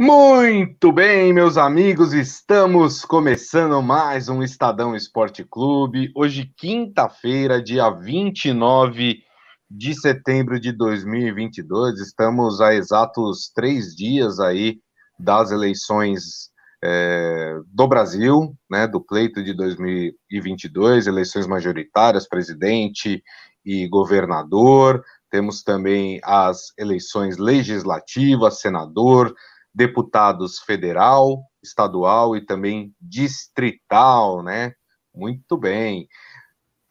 Muito bem, meus amigos, estamos começando mais um Estadão Esporte Clube. Hoje, quinta-feira, dia 29 de setembro de 2022. Estamos a exatos três dias aí das eleições é, do Brasil, né, do pleito de 2022, eleições majoritárias, presidente e governador. Temos também as eleições legislativas, senador, deputados federal, estadual e também distrital, né? Muito bem.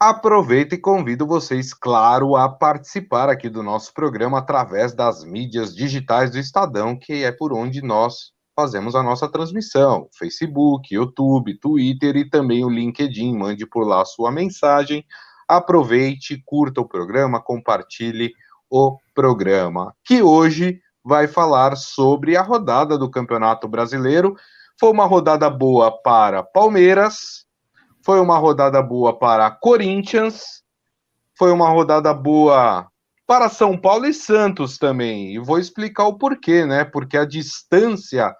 Aproveito e convido vocês, claro, a participar aqui do nosso programa através das mídias digitais do Estadão, que é por onde nós fazemos a nossa transmissão: Facebook, YouTube, Twitter e também o LinkedIn. Mande por lá a sua mensagem. Aproveite, curta o programa, compartilhe o programa, que hoje vai falar sobre a rodada do Campeonato Brasileiro. Foi uma rodada boa para Palmeiras, foi uma rodada boa para Corinthians, foi uma rodada boa para São Paulo e Santos também. E vou explicar o porquê, né? Porque a distância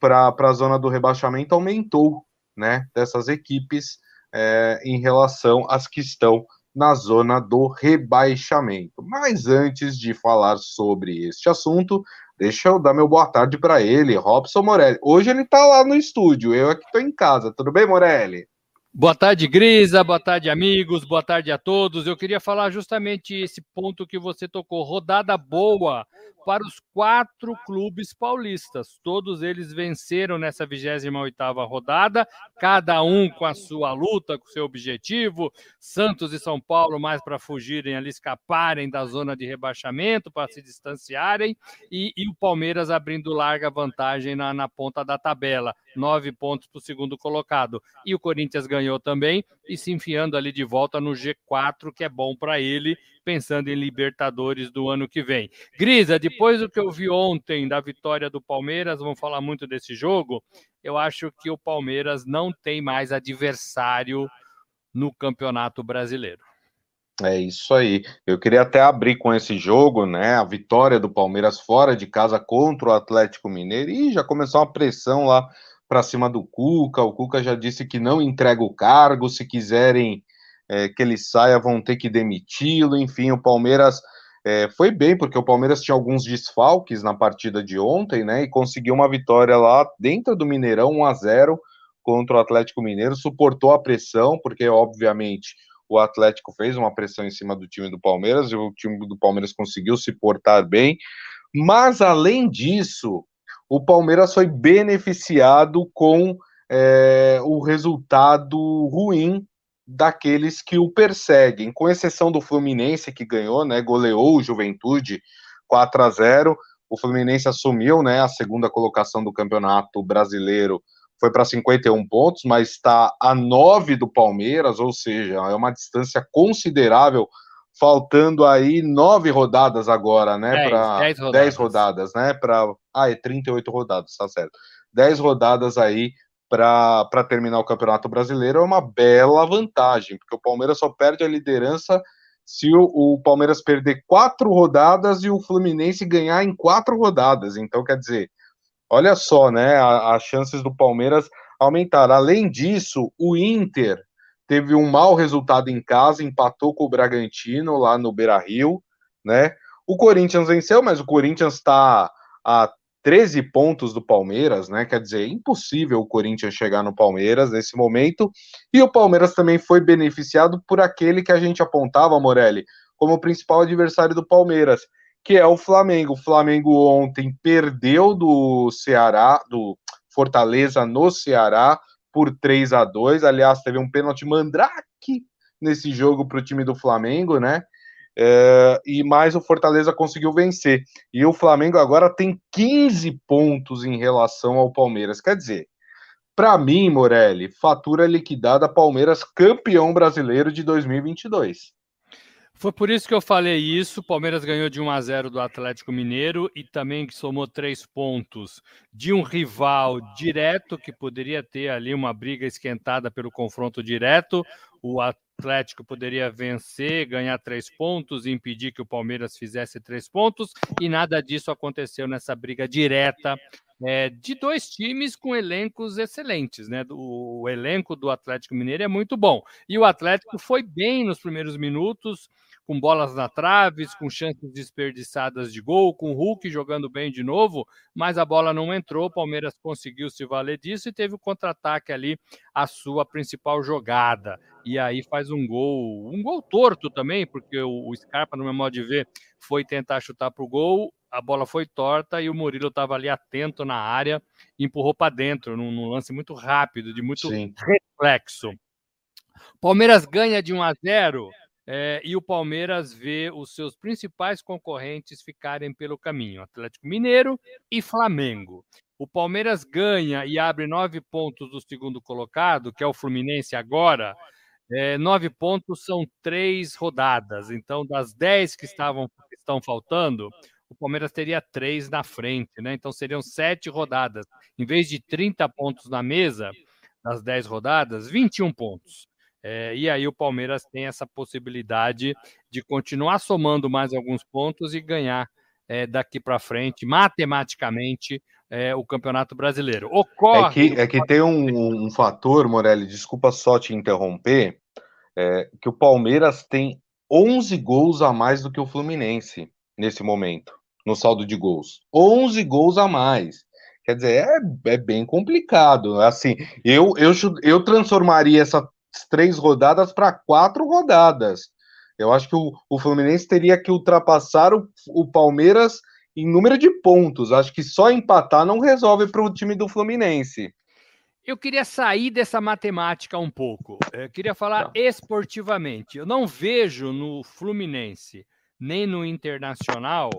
para a zona do rebaixamento aumentou, né? Dessas equipes é, em relação às que estão na zona do rebaixamento. Mas antes de falar sobre este assunto, deixa eu dar meu boa tarde para ele, Robson Morelli. Hoje ele está lá no estúdio, eu aqui estou em casa. Tudo bem, Morelli? Boa tarde, Grisa. Boa tarde, amigos. Boa tarde a todos. Eu queria falar justamente esse ponto que você tocou. Rodada boa para os quatro clubes paulistas. Todos eles venceram nessa 28ª rodada, cada um com a sua luta, com o seu objetivo. Santos e São Paulo mais para fugirem ali, escaparem da zona de rebaixamento, para se distanciarem. E, e, o Palmeiras abrindo larga vantagem na, na ponta da tabela. Nove pontos para o segundo colocado. E o Corinthians ganhou também e se enfiando ali de volta no G4, que é bom para ele, pensando em Libertadores do ano que vem. Grisa, depois do que eu vi ontem da vitória do Palmeiras, vamos falar muito desse jogo. Eu acho que o Palmeiras não tem mais adversário no Campeonato Brasileiro. É isso aí. Eu queria até abrir com esse jogo, né? A vitória do Palmeiras fora de casa contra o Atlético Mineiro e já começou uma pressão lá para cima do Cuca. O Cuca já disse que não entrega o cargo, se quiserem é, que ele saia, vão ter que demiti-lo. Enfim, o Palmeiras é, foi bem, porque o Palmeiras tinha alguns desfalques na partida de ontem, né? E conseguiu uma vitória lá dentro do Mineirão, 1 a 0 contra o Atlético Mineiro, suportou a pressão, porque obviamente o Atlético fez uma pressão em cima do time do Palmeiras, e o time do Palmeiras conseguiu se portar bem. Mas além disso, o Palmeiras foi beneficiado com é, o resultado ruim daqueles que o perseguem, com exceção do Fluminense que ganhou, né, goleou o Juventude 4 a 0. O Fluminense assumiu, né, a segunda colocação do Campeonato Brasileiro, foi para 51 pontos, mas está a 9 do Palmeiras, ou seja, é uma distância considerável faltando aí nove rodadas agora, né? Para dez, rodadas. dez rodadas, né? Para ah, é 38 rodadas, tá certo. Dez rodadas aí para terminar o Campeonato Brasileiro é uma bela vantagem, porque o Palmeiras só perde a liderança se o, o Palmeiras perder quatro rodadas e o Fluminense ganhar em quatro rodadas. Então, quer dizer, olha só, né? As chances do Palmeiras aumentar. Além disso, o Inter teve um mau resultado em casa, empatou com o Bragantino lá no Beira Rio, né? O Corinthians venceu, mas o Corinthians está a 13 pontos do Palmeiras, né? Quer dizer, é impossível o Corinthians chegar no Palmeiras nesse momento. E o Palmeiras também foi beneficiado por aquele que a gente apontava, Morelli, como o principal adversário do Palmeiras, que é o Flamengo. O Flamengo ontem perdeu do Ceará, do Fortaleza no Ceará, por 3 a 2 Aliás, teve um pênalti mandrake nesse jogo para o time do Flamengo, né? É, e mais o Fortaleza conseguiu vencer. E o Flamengo agora tem 15 pontos em relação ao Palmeiras. Quer dizer, para mim, Morelli, fatura liquidada Palmeiras campeão brasileiro de 2022. Foi por isso que eu falei isso. Palmeiras ganhou de 1 a 0 do Atlético Mineiro e também somou três pontos de um rival direto que poderia ter ali uma briga esquentada pelo confronto direto. O Atlético poderia vencer, ganhar três pontos impedir que o Palmeiras fizesse três pontos, e nada disso aconteceu nessa briga direta é, de dois times com elencos excelentes, né? O, o elenco do Atlético Mineiro é muito bom. E o Atlético foi bem nos primeiros minutos, com bolas na traves, com chances desperdiçadas de gol, com o Hulk jogando bem de novo, mas a bola não entrou. O Palmeiras conseguiu se valer disso e teve o contra-ataque ali, a sua principal jogada. E aí faz um gol, um gol torto também, porque o, Scarpa, no meu modo de ver, foi tentar chutar para o gol, a bola foi torta e o Murilo estava ali atento na área empurrou para dentro, num, num, lance muito rápido, de muito Sim. reflexo. Palmeiras ganha de 1 a 0 é, e o Palmeiras vê os seus principais concorrentes ficarem pelo caminho: Atlético Mineiro e Flamengo. O Palmeiras ganha e abre nove pontos do segundo colocado, que é o Fluminense agora. É, nove pontos são três rodadas. Então, das dez que estavam que estão faltando, o Palmeiras teria três na frente, né? Então seriam sete rodadas. Em vez de 30 pontos na mesa, das dez rodadas, 21 pontos. É, e aí o Palmeiras tem essa possibilidade de continuar somando mais alguns pontos e ganhar é, daqui para frente, matematicamente, é, o Campeonato Brasileiro. Ocorre. É que, é que tem um, um, fator, Morelli, desculpa só te interromper, é, que o Palmeiras tem 11 gols a mais do que o Fluminense nesse momento, no saldo de gols. 11 gols a mais. Quer dizer, é, é bem complicado. Assim, eu, eu, eu transformaria essa três rodadas para quatro rodadas. Eu acho que o, o Fluminense teria que ultrapassar o, o Palmeiras em número de pontos. Acho que só empatar não resolve para o time do Fluminense. Eu queria sair dessa matemática um pouco. Eu queria falar não. esportivamente. Eu não vejo no Fluminense nem no Internacional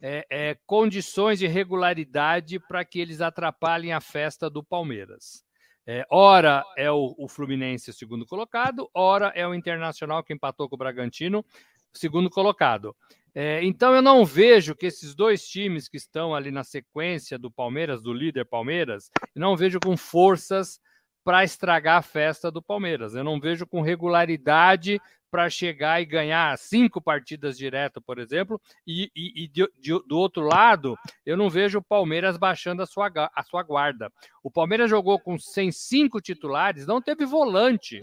é, é, condições de regularidade para que eles atrapalhem a festa do Palmeiras. É, ora é o, o Fluminense segundo colocado, ora é o Internacional que empatou com o Bragantino, segundo colocado. É, então eu não vejo que esses dois times que estão ali na sequência do Palmeiras, do líder Palmeiras, não vejo com forças para estragar a festa do Palmeiras. Eu não vejo com regularidade para chegar e ganhar cinco partidas direto, por exemplo, e, e, e de, de, do outro lado, eu não vejo o Palmeiras baixando a sua, a sua guarda. O Palmeiras jogou com sem cinco titulares, não teve volante.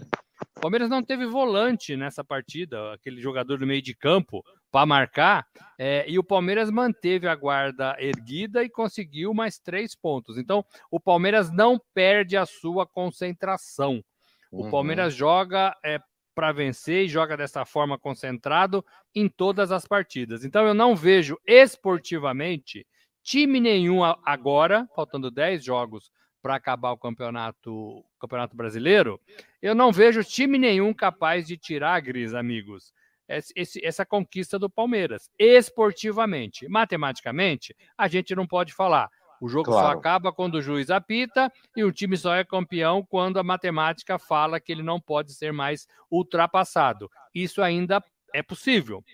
O Palmeiras não teve volante nessa partida, aquele jogador do meio de campo para marcar, é, e o Palmeiras manteve a guarda erguida e conseguiu mais três pontos. Então, o Palmeiras não perde a sua concentração. O uhum. Palmeiras joga é, para vencer e joga dessa forma concentrado em todas as partidas. Então eu não vejo esportivamente time nenhum agora, faltando 10 jogos para acabar o campeonato, campeonato brasileiro, eu não vejo time nenhum capaz de tirar, Gris, amigos, esse, essa conquista do Palmeiras. Esportivamente, matematicamente, a gente não pode falar. O jogo claro. só acaba quando o juiz apita e o time só é campeão quando a matemática fala que ele não pode ser mais ultrapassado. Isso ainda é possível.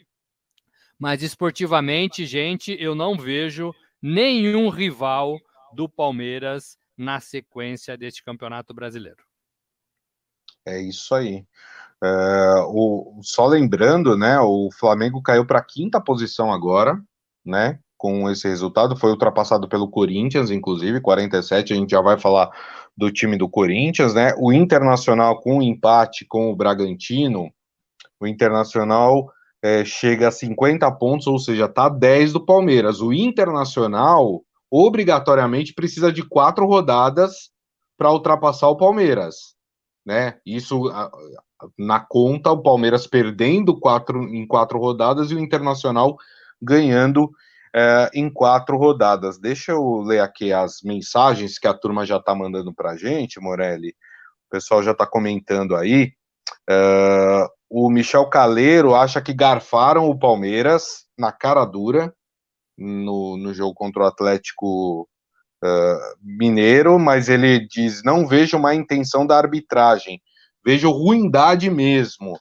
Mas esportivamente, gente, eu não vejo nenhum rival do Palmeiras na sequência deste campeonato brasileiro. É isso aí. É, o, só lembrando, né? O Flamengo caiu para a quinta posição agora, né? Com esse resultado, foi ultrapassado pelo Corinthians, inclusive, 47, a gente já vai falar do time do Corinthians, né? O Internacional com um empate com o Bragantino, o Internacional é, chega a 50 pontos, ou seja, tá 10 do Palmeiras. O Internacional obrigatoriamente precisa de quatro rodadas para ultrapassar o Palmeiras, né? Isso na conta, o Palmeiras perdendo quatro em quatro rodadas e o Internacional ganhando é, em quatro rodadas. Deixa eu ler aqui as mensagens que a turma já está mandando para a gente, Morelli. O pessoal já está comentando aí. É, o Michel Caleiro acha que garfaram o Palmeiras na cara dura no, no jogo contra o Atlético uh, Mineiro, mas ele diz: não vejo uma intenção da arbitragem, vejo ruindade mesmo,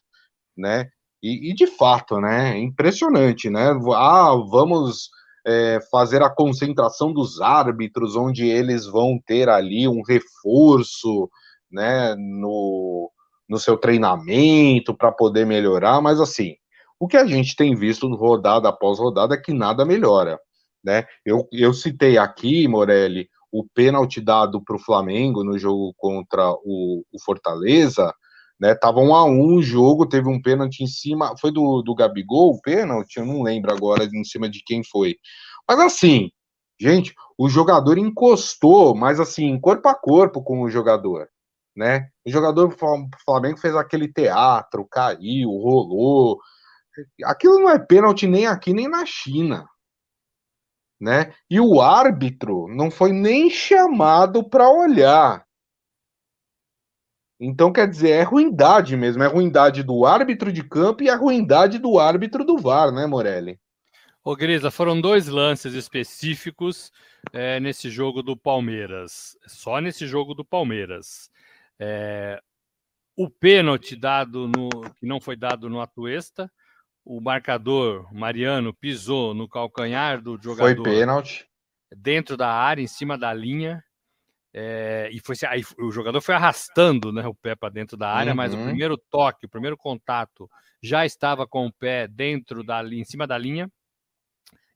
né? E, e, de fato, né? É impressionante, né? Ah, vamos é, fazer a concentração dos árbitros, onde eles vão ter ali um reforço, né? No, no seu treinamento para poder melhorar, mas assim, o que a gente tem visto rodada após rodada é que nada melhora. Né? Eu, eu citei aqui, Morelli, o pênalti dado para o Flamengo no jogo contra o, o Fortaleza, né? Tava um a um o jogo, teve um pênalti em cima, foi do, do Gabigol o pênalti? Eu não lembro agora em cima de quem foi. Mas assim, gente, o jogador encostou, mas assim, corpo a corpo com o jogador, né? O jogador do Flamengo fez aquele teatro, caiu, rolou. Aquilo não é pênalti nem aqui nem na China, né? E o árbitro não foi nem chamado para olhar. Então, quer dizer, é ruindade mesmo, é ruindade do árbitro de campo e a ruindade do árbitro do VAR, né, Morelli? Ô, Grisa, foram dois lances específicos é, nesse jogo do Palmeiras. Só nesse jogo do Palmeiras. É, o pênalti dado no. que não foi dado no Atuesta. O marcador, Mariano, pisou no calcanhar do jogador. Foi pênalti. Dentro da área, em cima da linha. É, e foi aí, o jogador foi arrastando né, o pé para dentro da área, uhum. mas o uhum. primeiro toque, o primeiro contato já estava com o pé dentro da linha, em cima da linha.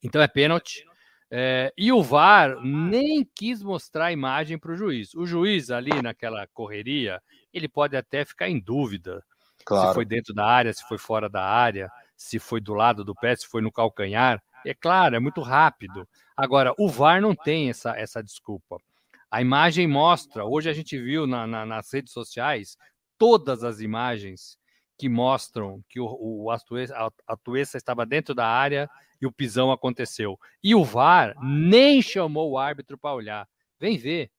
Então é pênalti. É, e o VAR nem quis mostrar a imagem para o juiz. O juiz ali naquela correria, ele pode até ficar em dúvida claro. se foi dentro da área, se foi fora da área, se foi do lado do pé, se foi no calcanhar. É claro, é muito rápido. Agora, o VAR não tem essa, essa desculpa. A imagem mostra, hoje a gente viu na, na, nas redes sociais todas as imagens que mostram que o, o estava dentro da área e o pisão aconteceu. E o VAR nem chamou o árbitro para olhar. Vem ver.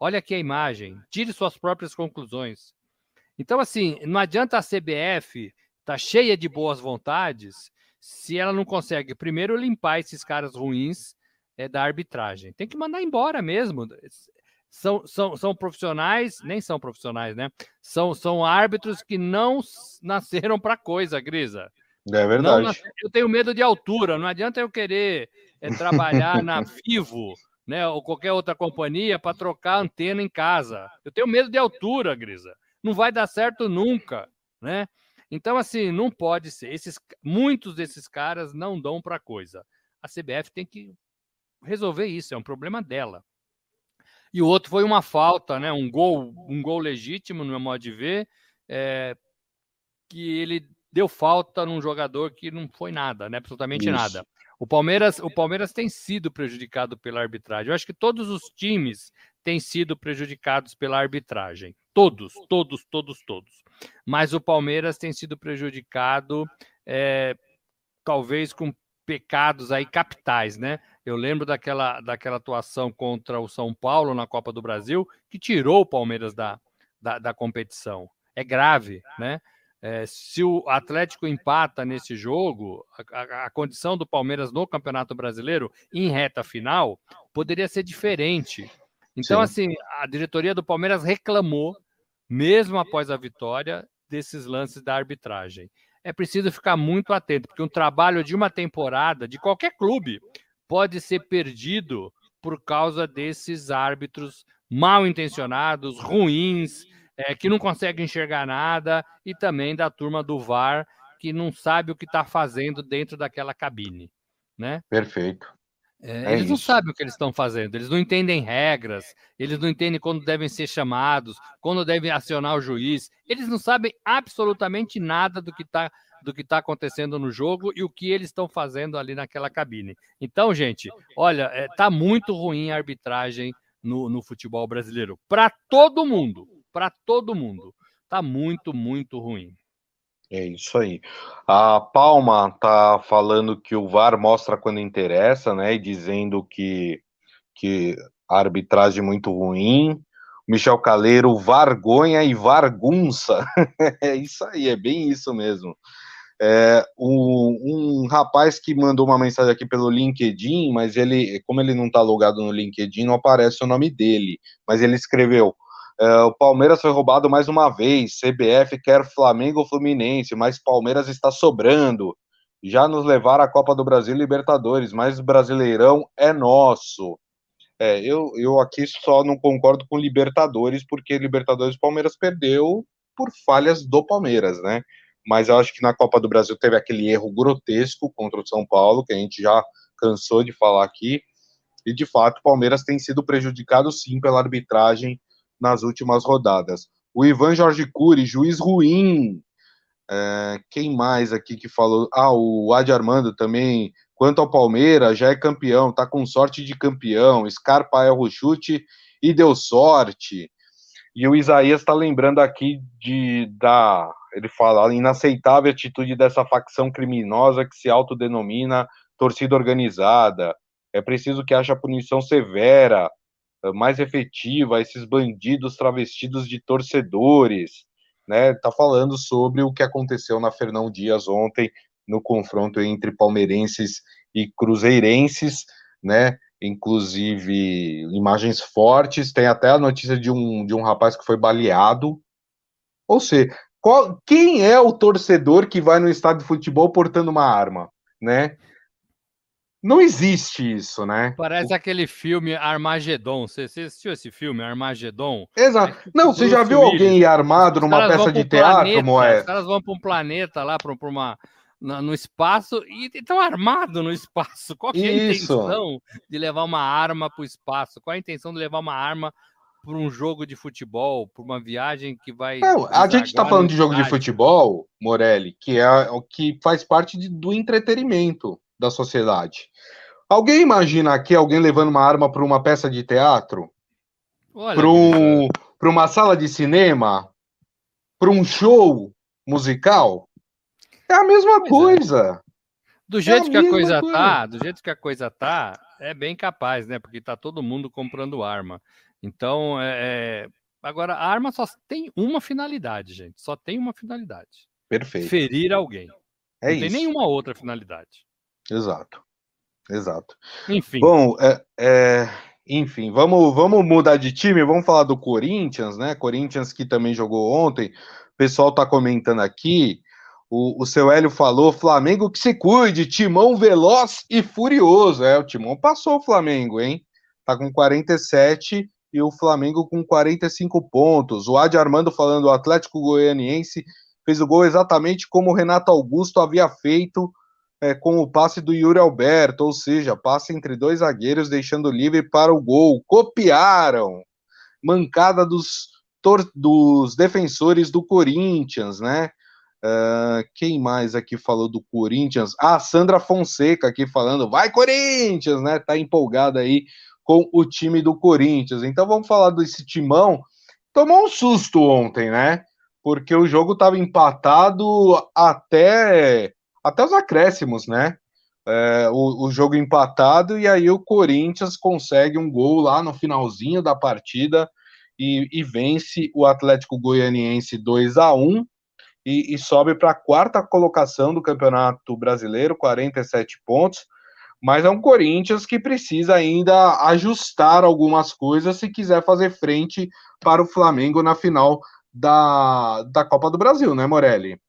Olha aqui a imagem. Tire suas próprias conclusões. Então, assim, não adianta a CBF tá cheia de boas vontades se ela não consegue primeiro limpar esses caras ruins é, da arbitragem. Tem que mandar embora mesmo. São, são, são profissionais, nem são profissionais, né? São, são árbitros que não nasceram para coisa, Grisa. É verdade. eu tenho medo de altura, não adianta eu querer é, trabalhar na Vivo, né, ou qualquer outra companhia para trocar antena em casa. Eu tenho medo de altura, Grisa. Não vai dar certo nunca, né? Então, assim, não pode ser. Esses, muitos desses caras não dão para coisa. A CBF tem que resolver isso, é um problema dela. E o outro foi uma falta, né? Um gol, um gol legítimo, no meu modo de ver, é, que ele deu falta num jogador que não foi nada, né? Absolutamente isso. nada. O Palmeiras, o Palmeiras tem sido prejudicado pela arbitragem. Eu acho que todos os times têm sido prejudicados pela arbitragem. Todos, todos, todos, todos. Mas o Palmeiras tem sido prejudicado, é, talvez com pecados aí capitais, né? Eu lembro daquela, daquela atuação contra o São Paulo na Copa do Brasil, que tirou o Palmeiras da, da, da competição. É grave, né? É, se o Atlético empata nesse jogo, a, a, condição do Palmeiras no Campeonato Brasileiro, em reta final, poderia ser diferente. Então, Sim. assim, a diretoria do Palmeiras reclamou, mesmo após a vitória, desses lances da arbitragem. É preciso ficar muito atento, porque um trabalho de uma temporada, de qualquer clube, pode ser perdido por causa desses árbitros mal intencionados, ruins, é, que não conseguem enxergar nada, e também da turma do VAR, que não sabe o que está fazendo dentro daquela cabine. Né? Perfeito. É, é eles isso. não sabem o que eles estão fazendo, eles não entendem regras, eles não entendem quando devem ser chamados, quando devem acionar o juiz, eles não sabem absolutamente nada do que está do que está acontecendo no jogo e o que eles estão fazendo ali naquela cabine. Então, gente, olha, é, tá muito ruim a arbitragem no, no futebol brasileiro. Para todo mundo, para todo mundo. Tá muito, muito ruim. É isso aí. A Palma tá falando que o VAR mostra quando interessa, né? E dizendo que, que a arbitragem é muito ruim. Michel Caleiro, vargonha e vargunça. é isso aí, é bem isso mesmo. É, um, um, rapaz que mandou uma mensagem aqui pelo LinkedIn, mas ele, como ele não está logado no LinkedIn, não aparece o nome dele. Mas ele escreveu: é, o Palmeiras foi roubado mais uma vez. CBF quer Flamengo ou Fluminense, mas Palmeiras está sobrando. Já nos levaram à Copa do Brasil e Libertadores, mas o Brasileirão é nosso. É, eu, eu aqui só não concordo com Libertadores, porque Libertadores Palmeiras perdeu por falhas do Palmeiras, né? Mas eu acho que na Copa do Brasil teve aquele erro grotesco contra o São Paulo, que a gente já cansou de falar aqui. E de fato, o Palmeiras tem sido prejudicado sim pela arbitragem nas últimas rodadas. O Ivan Jorge Cury, juiz ruim. É, quem mais aqui que falou? Ah, o Adi Armando também. Quanto ao Palmeiras, já é campeão, tá com sorte de campeão. Scarpa é o chute e deu sorte. E o Isaías está lembrando aqui de da ele fala a inaceitável atitude dessa facção criminosa que se autodenomina torcida organizada. É preciso que haja punição severa, mais efetiva a esses bandidos travestidos de torcedores, né? Tá falando sobre o que aconteceu na Fernão Dias ontem no confronto entre palmeirenses e cruzeirenses, né? Inclusive imagens fortes, tem até a notícia de um, de um rapaz que foi baleado. Ou seja, qual, quem é o torcedor que vai no estádio de futebol portando uma arma, né? Não existe isso, né? Parece o... aquele filme Armagedon. Você, você, assistiu esse filme, Armagedon? Exato. É não, você já viu alguém armado numa peça de teatro, Moé? Os caras vão para um planeta lá, para uma. No espaço e estão armados no espaço. Qual é a isso. intenção de levar uma arma para o espaço? Qual é a intenção de levar uma arma para um jogo de futebol, para uma viagem que vai. Não, a gente está falando de jogo de futebol, Morelli, que é o que faz parte de, do entretenimento da sociedade. Alguém imagina aqui alguém levando uma arma para uma peça de teatro? Para um, uma sala de cinema? Para um show musical? É a mesma pois é. coisa. É. Do jeito é que a coisa coisa. tá, do jeito que a coisa tá, é bem capaz, né? Porque tá todo mundo comprando arma. Então, é, é... agora a arma só tem uma finalidade, gente. Só tem uma finalidade. Perfeito. Ferir alguém. É Não isso. tem nenhuma outra finalidade. Exato. Exato. Enfim. Bom, é, é, enfim, vamos, vamos mudar de time, vamos falar do Corinthians, né? Corinthians que também jogou ontem. O pessoal tá comentando aqui. O, o seu Hélio falou: Flamengo que se cuide, timão veloz e furioso. É, o timão passou o Flamengo, hein? Tá com 47 e o Flamengo com 45 pontos. O Adi Armando falando: o Atlético Goianiense fez o gol exatamente como o Renato Augusto havia feito é, com o passe do Yuri Alberto, ou seja, passe entre dois zagueiros, deixando livre para o gol. Copiaram! Mancada dos, dos defensores do Corinthians, né? Uh, quem mais aqui falou do Corinthians? Ah, Sandra Fonseca aqui falando, vai Corinthians, né? Tá empolgada aí com o time do Corinthians. Então vamos falar desse timão. Tomou um susto ontem, né? Porque o jogo estava empatado até até os acréscimos, né? É, o, o, jogo empatado e aí o Corinthians consegue um gol lá no finalzinho da partida e, e vence o Atlético Goianiense 2 a 1 e, e sobe para a quarta colocação do Campeonato Brasileiro, 47 pontos. Mas é um Corinthians que precisa ainda ajustar algumas coisas se quiser fazer frente para o Flamengo na final da, da Copa do Brasil, né, Morelli?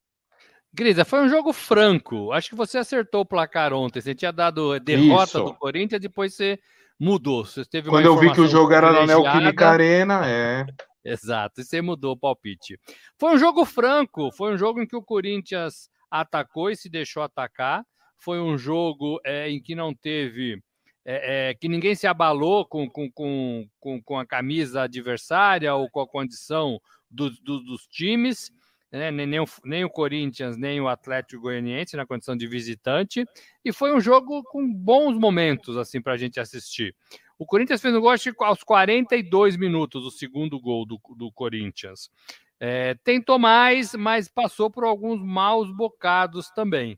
Grisa, foi um jogo franco. Acho que você acertou o placar ontem. Você tinha dado derrota Isso. do Corinthians, depois você mudou. Você teve Quando eu vi que o jogo era na Neoquímica Arena, é. Exato, e você mudou o palpite. Foi um jogo franco, foi um jogo em que o Corinthians atacou e se deixou atacar. Foi um jogo é, em que não teve. É, é, que ninguém se abalou com, com, com, com, a camisa adversária ou com a condição do, do, dos times né? nem, o, nem o Corinthians, nem o Atlético Goianiense na condição de visitante, e foi um jogo com bons momentos assim para a gente assistir. O Corinthians fez um gol aos 42 minutos, o segundo gol do, do Corinthians. É, tentou mais, mas passou por alguns maus bocados também.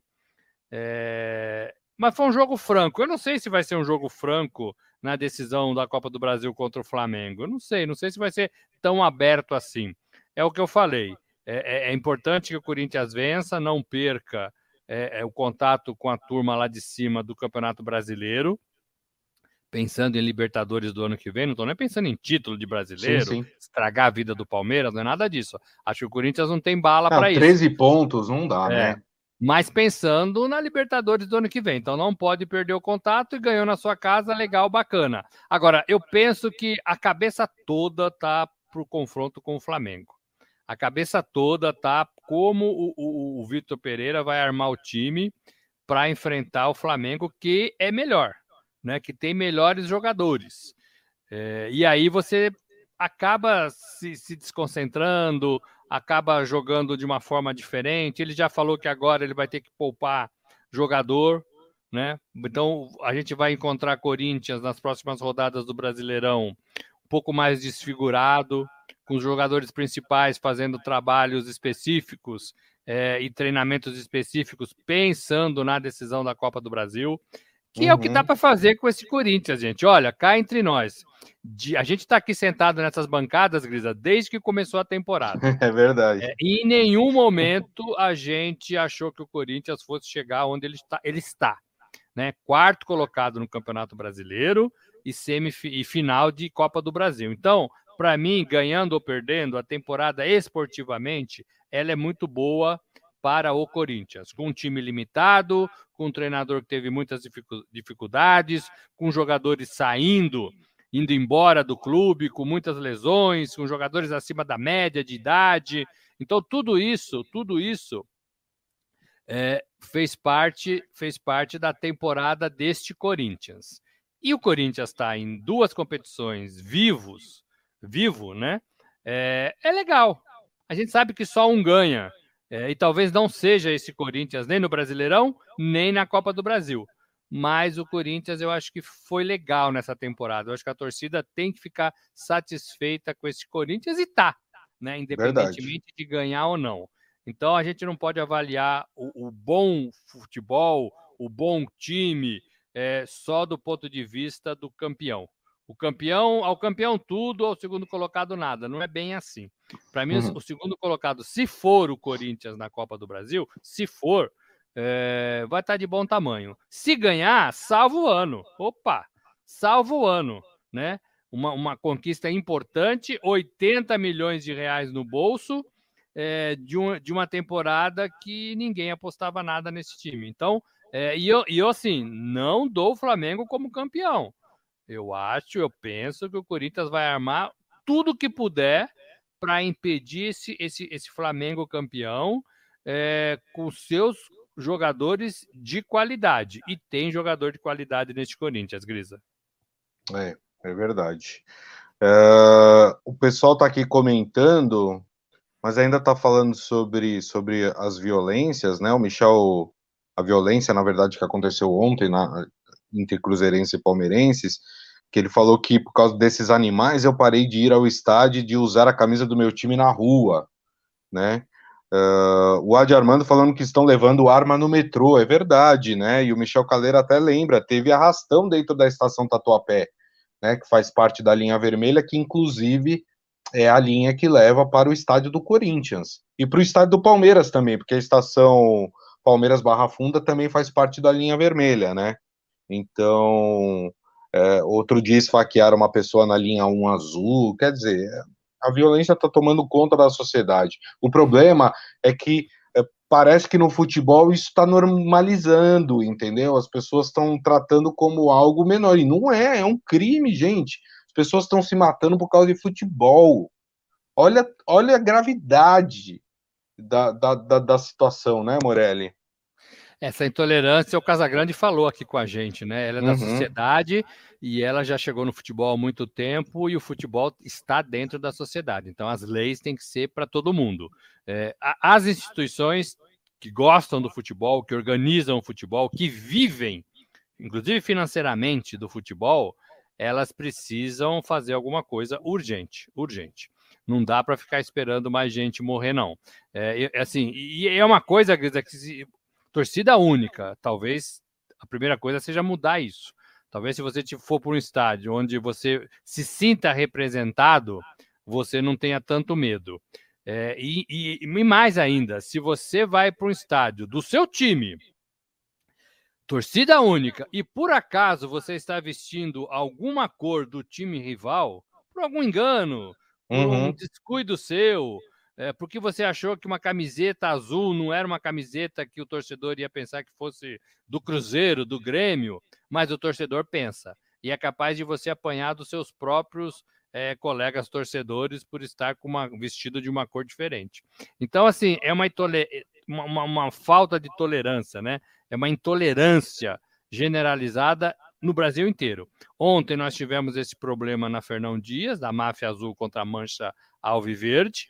É, mas foi um jogo franco. Eu não sei se vai ser um jogo franco na decisão da Copa do Brasil contra o Flamengo. Eu não sei, não sei se vai ser tão aberto assim. É o que eu falei. É, é, é, importante que o Corinthians vença, não perca é, é, o contato com a turma lá de cima do Campeonato Brasileiro, pensando em Libertadores do ano que vem, não estou nem pensando em título de brasileiro, sim, sim. estragar a vida do Palmeiras, não é nada disso. Acho que o Corinthians não tem bala para isso. 13 pontos, não dá, é, né? Mas pensando na Libertadores do ano que vem. Então não pode perder o contato e ganhou na sua casa, legal, bacana. Agora, eu penso que a cabeça toda tá pro confronto com o Flamengo a cabeça toda tá como o, o, o Vitor Pereira vai armar o time para enfrentar o Flamengo, que é melhor. né, que tem melhores jogadores. É, e aí você acaba se, se, desconcentrando, acaba jogando de uma forma diferente. Ele já falou que agora ele vai ter que poupar jogador, né? Então a gente vai encontrar Corinthians nas próximas rodadas do Brasileirão um pouco mais desfigurado, com os jogadores principais fazendo trabalhos específicos é, e treinamentos específicos, pensando na decisão da Copa do Brasil, que uhum. é o que dá uhum. para fazer com esse Corinthians, gente. Olha, cá entre nós, de, a gente está aqui sentado nessas bancadas, Grisa, desde que começou a temporada. É verdade. É, em nenhum momento a gente achou que o Corinthians fosse chegar onde ele está. Ele está né? Quarto colocado no Campeonato Brasileiro e semifinal e final de Copa do Brasil. Então, para mim, ganhando ou perdendo, a temporada esportivamente ela é muito boa para o Corinthians, com um time limitado, com um treinador que teve muitas dificuldades, com jogadores saindo, indo embora do clube, com muitas lesões, com jogadores acima da média de idade. Então, tudo isso, tudo isso é, fez parte fez parte da temporada deste Corinthians. E o Corinthians está em duas competições vivos, vivo, né? É, é, legal. A gente sabe que só um ganha. É, e talvez não seja esse Corinthians nem no Brasileirão, nem na Copa do Brasil. Mas o Corinthians eu acho que foi legal nessa temporada. Eu acho que a torcida tem que ficar satisfeita com esse Corinthians e tá, né? Independentemente Verdade. de ganhar ou não. Então a gente não pode avaliar o, o bom futebol, o bom time, é, só do ponto de vista do campeão. O campeão, ao campeão tudo, ao segundo colocado nada. Não é bem assim. Para mim, uhum. o segundo colocado, se for o Corinthians na Copa do Brasil, se for, é, vai estar tá de bom tamanho. Se ganhar, salvo o ano. Opa, salvo o ano, né? Uma, uma conquista importante, 80 milhões de reais no bolso é, de, um, de uma temporada que ninguém apostava nada nesse time. Então, é, e, eu, e eu, assim, não dou o Flamengo como campeão. Eu acho, eu penso que o Corinthians vai armar tudo que puder para impedir esse, esse, esse Flamengo campeão é, com seus jogadores de qualidade. E tem jogador de qualidade neste Corinthians, Grisa. É, é verdade. Uh, o pessoal está aqui comentando mas ainda está falando sobre, sobre as violências, né? O Michel, a violência, na verdade, que aconteceu ontem na, entre cruzeirenses e palmeirenses, que ele falou que por causa desses animais eu parei de ir ao estádio de usar a camisa do meu time na rua, né? Uh, o Adi Armando falando que estão levando arma no metrô, é verdade, né? E o Michel Caleira até lembra, teve arrastão dentro da estação Tatuapé, né? Que faz parte da linha vermelha, que inclusive é a linha que leva para o estádio do Corinthians e para o estádio do Palmeiras também, porque a estação Palmeiras Barra Funda também faz parte da linha vermelha, né? Então, é, outro dia esfaquearam uma pessoa na linha 1 azul, quer dizer, a violência está tomando conta da sociedade. O problema é que é, parece que no futebol isso está normalizando, entendeu? As pessoas estão tratando como algo menor, e não é, é um crime, gente pessoas estão se matando por causa de futebol. Olha, olha a gravidade da, da, da, da situação, né, Morelli? Essa intolerância, o Casagrande falou aqui com a gente, né? Ela é da uhum. sociedade e ela já chegou no futebol há muito tempo e o futebol está dentro da sociedade. Então, as leis têm que ser para todo mundo. É, as instituições que gostam do futebol, que organizam o futebol, que vivem, inclusive financeiramente, do futebol, elas precisam fazer alguma coisa urgente, urgente. Não dá para ficar esperando mais gente morrer, não. É, assim, e é uma coisa, Grisa, que torcida única, talvez a primeira coisa seja mudar isso. Talvez se você for para um estádio onde você se sinta representado, você não tenha tanto medo. É, e, e, e mais ainda, se você vai para um estádio do seu time, torcida única, e por acaso você está vestindo alguma cor do time rival, por algum engano, por uhum. um descuido seu, é, porque você achou que uma camiseta azul não era uma camiseta que o torcedor ia pensar que fosse do Cruzeiro, do Grêmio, mas o torcedor pensa. E é capaz de você apanhar dos seus próprios é, colegas torcedores por estar com uma, vestido de uma cor diferente. Então, assim, é uma, uma, uma falta de tolerância, né? É uma intolerância generalizada no Brasil inteiro. Ontem nós tivemos esse problema na Fernão Dias, da máfia azul contra a mancha alviverde,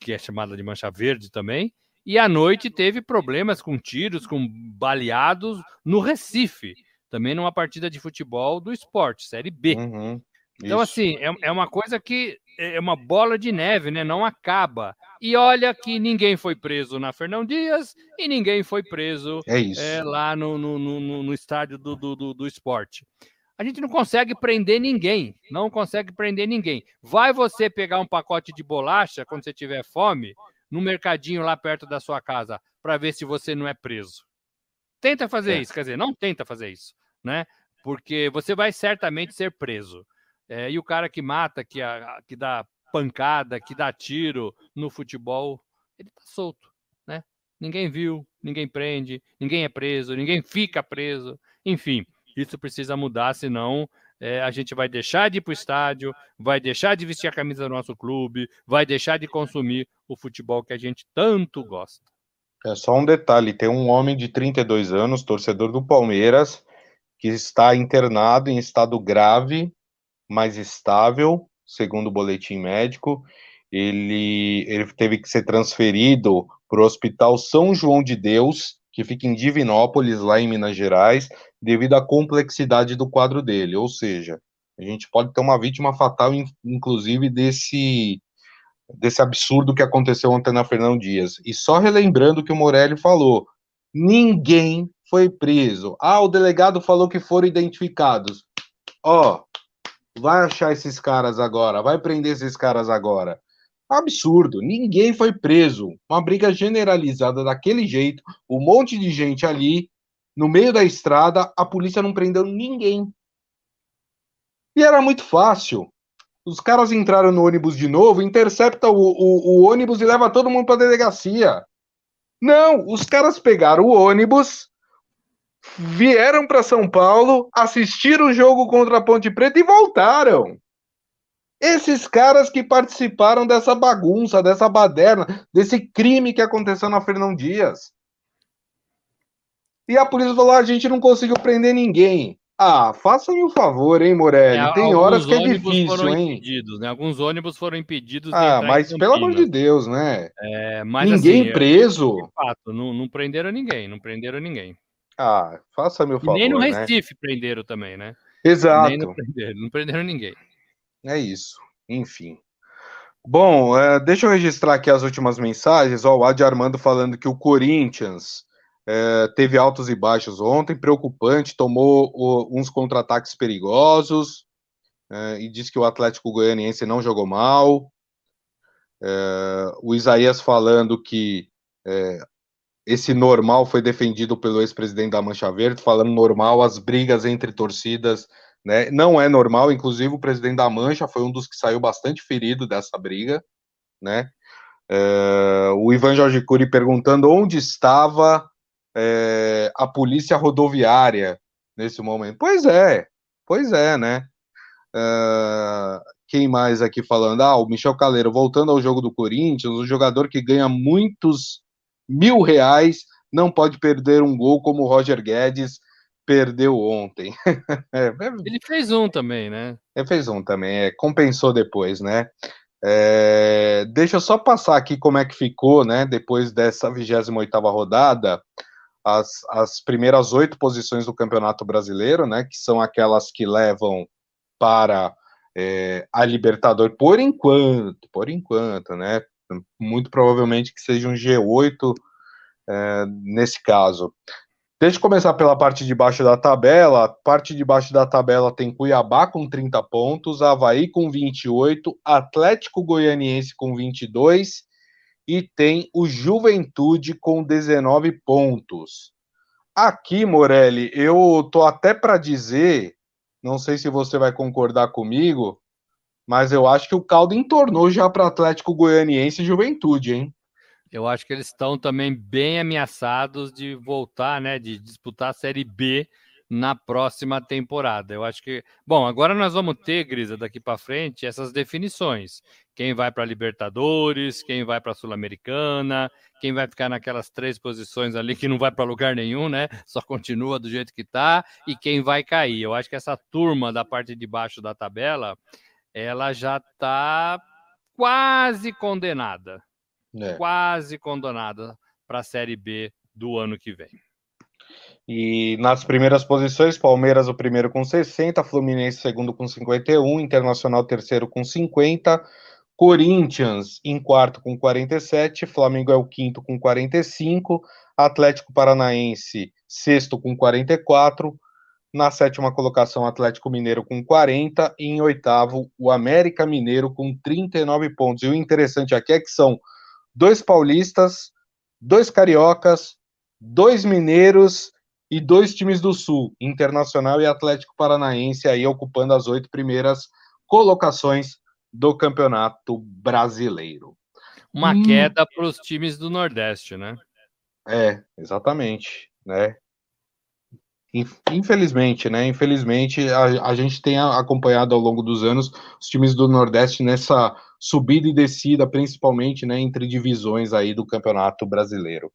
que é chamada de mancha verde também. E à noite teve problemas com tiros, com baleados no Recife, também numa partida de futebol do esporte, Série B. Uhum, então, assim, é, é uma coisa que é uma bola de neve, né? Não acaba. E olha que ninguém foi preso na Fernão Dias e ninguém foi preso é é, lá no, no, no, no estádio do, do, do, esporte. A gente não consegue prender ninguém. Não consegue prender ninguém. Vai você pegar um pacote de bolacha quando você tiver fome no mercadinho lá perto da sua casa para ver se você não é preso. Tenta fazer é. isso, quer dizer, não tenta fazer isso, né? Porque você vai certamente ser preso. É, e o cara que mata, que, a, que dá pancada, que dá tiro no futebol, ele tá solto, né? Ninguém viu, ninguém prende, ninguém é preso, ninguém fica preso. Enfim, isso precisa mudar, senão é, a gente vai deixar de ir para o estádio, vai deixar de vestir a camisa do nosso clube, vai deixar de consumir o futebol que a gente tanto gosta. É só um detalhe: tem um homem de 32 anos, torcedor do Palmeiras, que está internado em estado grave mais estável, segundo o boletim médico. Ele, ele teve que ser transferido para o Hospital São João de Deus, que fica em Divinópolis, lá em Minas Gerais, devido à complexidade do quadro dele. Ou seja, a gente pode ter uma vítima fatal, inclusive, desse, desse absurdo que aconteceu ontem na Fernão Dias. E só relembrando o que o Morelli falou: ninguém foi preso. Ah, o delegado falou que foram identificados. Ó, oh, vai achar esses caras agora, vai prender esses caras agora. Absurdo, ninguém foi preso. Uma briga generalizada daquele jeito, um monte de gente ali, no meio da estrada, a polícia não prendeu ninguém. E era muito fácil. Os caras entraram no ônibus de novo, intercepta o, o, o ônibus e leva todo mundo para delegacia. Não, os caras pegaram o ônibus, vieram para São Paulo, assistiram o jogo contra a Ponte Preta e voltaram. Esses caras que participaram dessa bagunça, dessa baderna, desse crime que aconteceu na Fernão Dias. E a polícia falou: a gente não conseguiu prender ninguém. Ah, faça-me um favor, hein, Morelli? É, Tem horas que é difícil, hein? Impedidos, né? Alguns ônibus foram impedidos. Ah, mas pelo amor de Deus, né? É, mas, ninguém assim, preso. De fato, não, não prenderam ninguém, não prenderam ninguém. Ah, faça meu favor. E nem no né? Recife né? prenderam também, né? Exato. Nem não prenderam, não prenderam ninguém. É isso. Enfim. Bom, é, deixa eu registrar aqui as últimas mensagens. Ó, o Adi Armando falando que o Corinthians é, teve altos e baixos ontem, preocupante, tomou o, uns contra-ataques perigosos é, e disse que o Atlético Goianiense não jogou mal. É, o Isaías falando que é, esse normal foi defendido pelo ex-presidente da Mancha Verde, falando normal as brigas entre torcidas, né? Não é normal, inclusive o presidente da Mancha foi um dos que saiu bastante ferido dessa briga, né? É, o Ivan Jorge Cury perguntando onde estava é, a polícia rodoviária nesse momento. Pois é, pois é, né? É, quem mais aqui falando? Ah, o Michel Caleiro, voltando ao jogo do Corinthians, o jogador que ganha muitos mil reais, não pode perder um gol como o Roger Guedes perdeu ontem. É, é, Ele fez um também, né? Ele fez um também, é, compensou depois, né? É, deixa eu só passar aqui como é que ficou, né? Depois dessa 28 rodada, as, as primeiras oito posições do Campeonato Brasileiro, né? Que são aquelas que levam para é, a Libertadores, por enquanto, por enquanto, né? muito provavelmente que seja um G8 é, nesse caso. Deixa eu começar pela parte de baixo da tabela. Parte de baixo da tabela tem Cuiabá com 30 pontos, Havaí com 28, Atlético Goianiense com 22 e tem o Juventude com 19 pontos. Aqui, Morelli, eu tô até para dizer, não sei se você vai concordar comigo, mas eu acho que o caldo entornou já para Atlético Goianiense e Juventude, hein? Eu acho que eles estão também bem ameaçados de voltar, né, de disputar a Série B na próxima temporada. Eu acho que, bom, agora nós vamos ter, Grisa, daqui para frente, essas definições. Quem vai para a Libertadores, quem vai para a Sul-Americana, quem vai ficar naquelas três posições ali que não vai para lugar nenhum, né? Só continua do jeito que está e quem vai cair. Eu acho que essa turma da parte de baixo da tabela, ela já está quase condenada, é. quase condenada para a Série B do ano que vem. E nas primeiras posições, Palmeiras o primeiro com 60, Fluminense segundo com 51, Internacional terceiro com 50, Corinthians em quarto com 47, Flamengo é o quinto com 45, Atlético Paranaense sexto com 44, na sétima colocação Atlético Mineiro com 40 e em oitavo o América Mineiro com 39 pontos. E o interessante aqui é que são dois paulistas, dois cariocas, dois mineiros e dois times do Sul, Internacional e Atlético Paranaense aí ocupando as oito primeiras colocações do Campeonato Brasileiro. Uma hum. queda para os times do Nordeste, né? É, exatamente, né? Infelizmente, né? Infelizmente, a, a gente tem acompanhado ao longo dos anos os times do Nordeste nessa subida e descida, principalmente, né, entre divisões aí do Campeonato Brasileiro.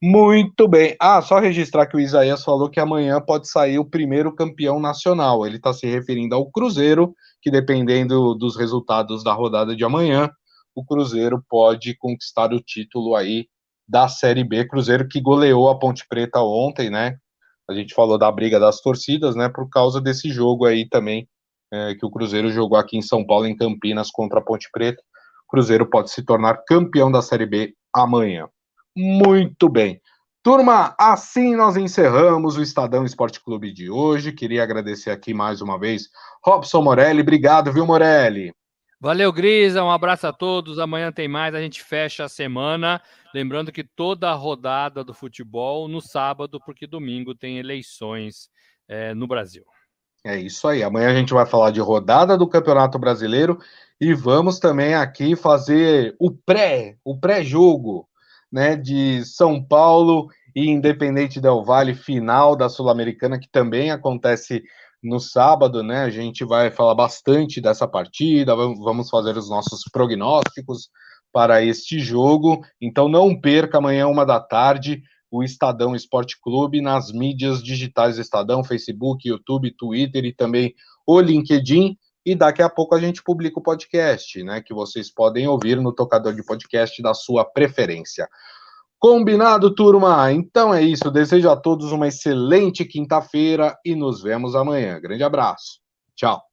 Muito bem. Ah, só registrar que o Isaías falou que amanhã pode sair o primeiro campeão nacional. Ele está se referindo ao Cruzeiro, que dependendo dos resultados da rodada de amanhã, o Cruzeiro pode conquistar o título aí da Série B. Cruzeiro que goleou a Ponte Preta ontem, né? A gente falou da briga das torcidas, né? Por causa desse jogo aí também, é, que o Cruzeiro jogou aqui em São Paulo, em Campinas, contra a Ponte Preta. O Cruzeiro pode se tornar campeão da Série B amanhã. Muito bem. Turma, assim nós encerramos o Estadão Esporte Clube de hoje. Queria agradecer aqui mais uma vez Robson Morelli. Obrigado, viu, Morelli? Valeu, Grisa. Um abraço a todos. Amanhã tem mais. A gente fecha a semana. Lembrando que toda a rodada do futebol no sábado, porque domingo tem eleições é, no Brasil. É isso aí. Amanhã a gente vai falar de rodada do Campeonato Brasileiro e vamos também aqui fazer o pré, o pré-jogo, né, de São Paulo e Independente Del Vale, final da Sul-Americana, que também acontece no sábado, né? A gente vai falar bastante dessa partida, vamos fazer os nossos prognósticos para este jogo. Então não perca amanhã, uma da tarde, o Estadão Esporte Clube nas mídias digitais do Estadão, Facebook, YouTube, Twitter e também o LinkedIn. E daqui a pouco a gente publica o podcast, né? Que vocês podem ouvir no tocador de podcast da sua preferência. Combinado, turma? Então é isso. Desejo a todos uma excelente quinta-feira e nos vemos amanhã. Grande abraço. Tchau.